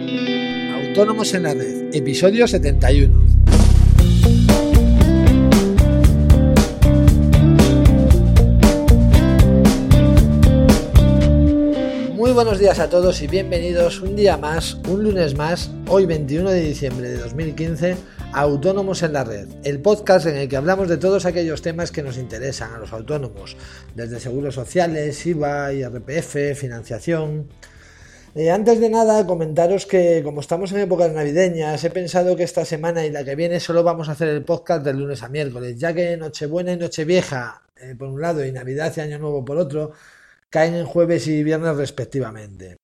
Autónomos en la Red, episodio 71. Muy buenos días a todos y bienvenidos un día más, un lunes más, hoy 21 de diciembre de 2015, a Autónomos en la Red, el podcast en el que hablamos de todos aquellos temas que nos interesan a los autónomos, desde seguros sociales, IVA, IRPF, financiación. Eh, antes de nada, comentaros que como estamos en épocas navideñas, he pensado que esta semana y la que viene solo vamos a hacer el podcast de lunes a miércoles, ya que Nochebuena y Nochevieja eh, por un lado y Navidad y Año Nuevo por otro caen en jueves y viernes respectivamente.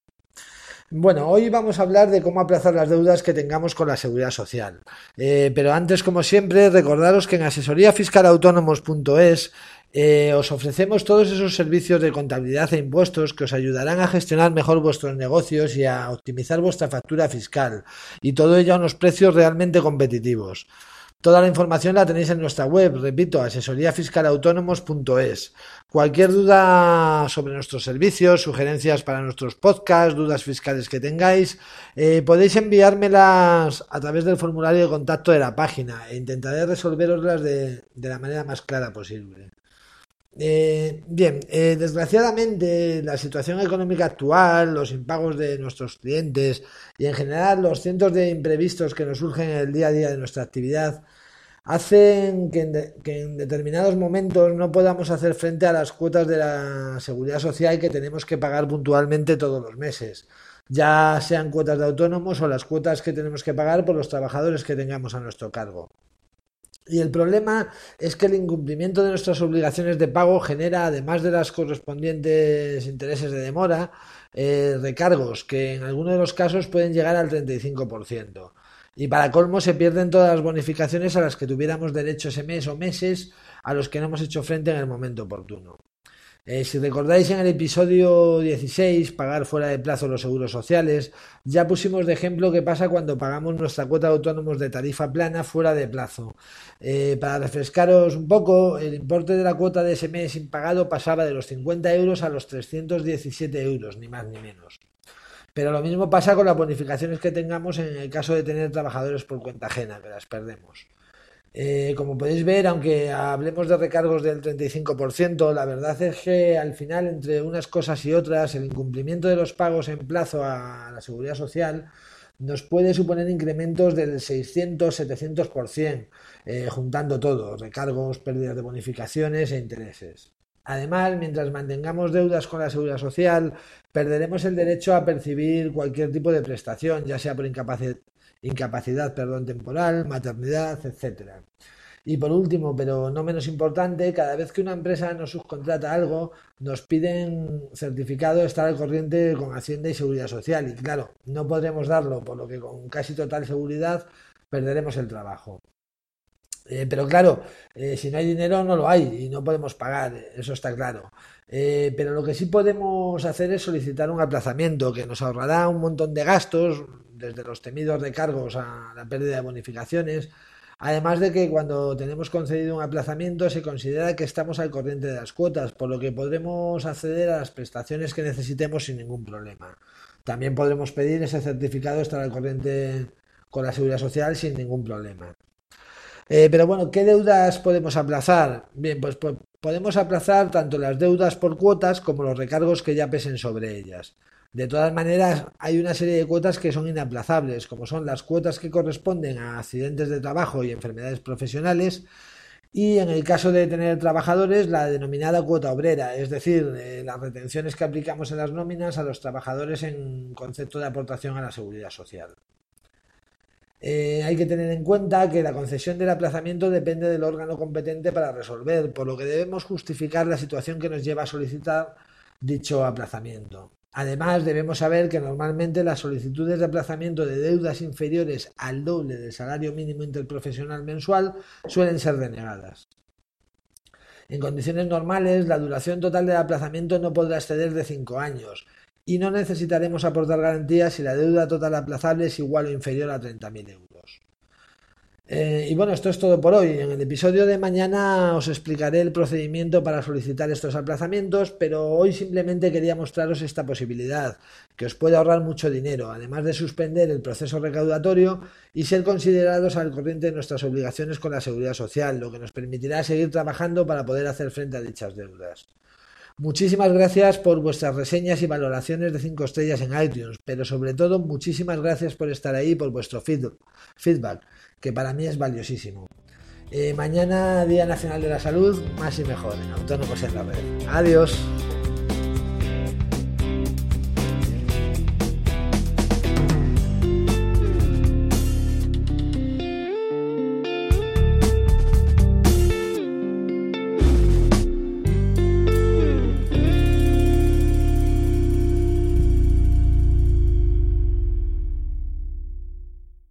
Bueno, hoy vamos a hablar de cómo aplazar las deudas que tengamos con la seguridad social. Eh, pero antes, como siempre, recordaros que en asesoríafiscalautónomos.es eh, os ofrecemos todos esos servicios de contabilidad e impuestos que os ayudarán a gestionar mejor vuestros negocios y a optimizar vuestra factura fiscal. Y todo ello a unos precios realmente competitivos. Toda la información la tenéis en nuestra web, repito, asesoríafiscalautónomos.es. Cualquier duda sobre nuestros servicios, sugerencias para nuestros podcasts, dudas fiscales que tengáis, eh, podéis enviármelas a través del formulario de contacto de la página e intentaré resolveroslas de la manera más clara posible. Eh, bien, eh, desgraciadamente la situación económica actual, los impagos de nuestros clientes y en general los cientos de imprevistos que nos surgen en el día a día de nuestra actividad hacen que en, determinados momentos no podamos hacer frente a las cuotas de la seguridad social que tenemos que pagar puntualmente todos los meses, ya sean cuotas de autónomos o las cuotas que tenemos que pagar por los trabajadores que tengamos a nuestro cargo. Y el problema es que el incumplimiento de nuestras obligaciones de pago genera, además de las correspondientes intereses de demora, eh, recargos que en algunos de los casos pueden llegar al 35%. Y para colmo se pierden todas las bonificaciones a las que tuviéramos derecho ese mes o meses a los que no hemos hecho frente en el momento oportuno. Eh, si recordáis en el episodio 16, pagar fuera de plazo los seguros sociales, ya pusimos de ejemplo qué pasa cuando pagamos nuestra cuota de autónomos de tarifa plana fuera de plazo. Eh, para refrescaros un poco, el importe de la cuota de ese mes impagado pasaba de los 50 euros a los 317 euros, ni más ni menos. Pero lo mismo pasa con las bonificaciones que tengamos en el caso de tener trabajadores por cuenta ajena, que las perdemos. Eh, como podéis ver, aunque hablemos de recargos del 35%, la verdad es que al final, entre unas cosas y otras, el incumplimiento de los pagos en plazo a la seguridad social nos puede suponer incrementos del 600-700%, eh, juntando todo, recargos, pérdidas de bonificaciones e intereses. Además, mientras mantengamos deudas con la seguridad social, perderemos el derecho a percibir cualquier tipo de prestación, ya sea por incapacidad, perdón, temporal, maternidad, etc. Y por último, pero no menos importante, cada vez que una empresa nos subcontrata algo, nos piden certificado de estar al corriente con Hacienda y Seguridad Social. Y claro, no podremos darlo, por lo que con casi total seguridad perderemos el trabajo. Eh, pero claro, eh, si no hay dinero no lo hay y no podemos pagar, eso está claro. Eh, pero lo que sí podemos hacer es solicitar un aplazamiento que nos ahorrará un montón de gastos, desde los temidos recargos a la pérdida de bonificaciones, además de que cuando tenemos concedido un aplazamiento se considera que estamos al corriente de las cuotas, por lo que podremos acceder a las prestaciones que necesitemos sin ningún problema. También podremos pedir ese certificado estar al corriente con la seguridad social sin ningún problema. Eh, pero bueno, ¿qué deudas podemos aplazar? Bien, pues, pues podemos aplazar tanto las deudas por cuotas como los recargos que ya pesen sobre ellas. De todas maneras, hay una serie de cuotas que son inaplazables, como son las cuotas que corresponden a accidentes de trabajo y enfermedades profesionales, y en el caso de tener trabajadores, la denominada cuota obrera, es decir, eh, las retenciones que aplicamos en las nóminas a los trabajadores en concepto de aportación a la seguridad social. Eh, hay que tener en cuenta que la concesión del aplazamiento depende del órgano competente para resolver, por lo que debemos justificar la situación que nos lleva a solicitar dicho aplazamiento. Además, debemos saber que normalmente las solicitudes de aplazamiento de deudas inferiores al doble del salario mínimo interprofesional mensual suelen ser denegadas. En condiciones normales, la duración total del aplazamiento no podrá exceder de 5 años y no necesitaremos aportar garantías si la deuda total aplazable es igual o inferior a 30.000 euros. Eh, y bueno, esto es todo por hoy. En el episodio de mañana os explicaré el procedimiento para solicitar estos aplazamientos, pero hoy simplemente quería mostraros esta posibilidad, que os puede ahorrar mucho dinero, además de suspender el proceso recaudatorio y ser considerados al corriente de nuestras obligaciones con la seguridad social, lo que nos permitirá seguir trabajando para poder hacer frente a dichas deudas. Muchísimas gracias por vuestras reseñas y valoraciones de 5 estrellas en iTunes, pero sobre todo muchísimas gracias por estar ahí y por vuestro feedback, que para mí es valiosísimo. Eh, mañana, Día Nacional de la Salud, más y mejor, en Autónomos en la. Adiós.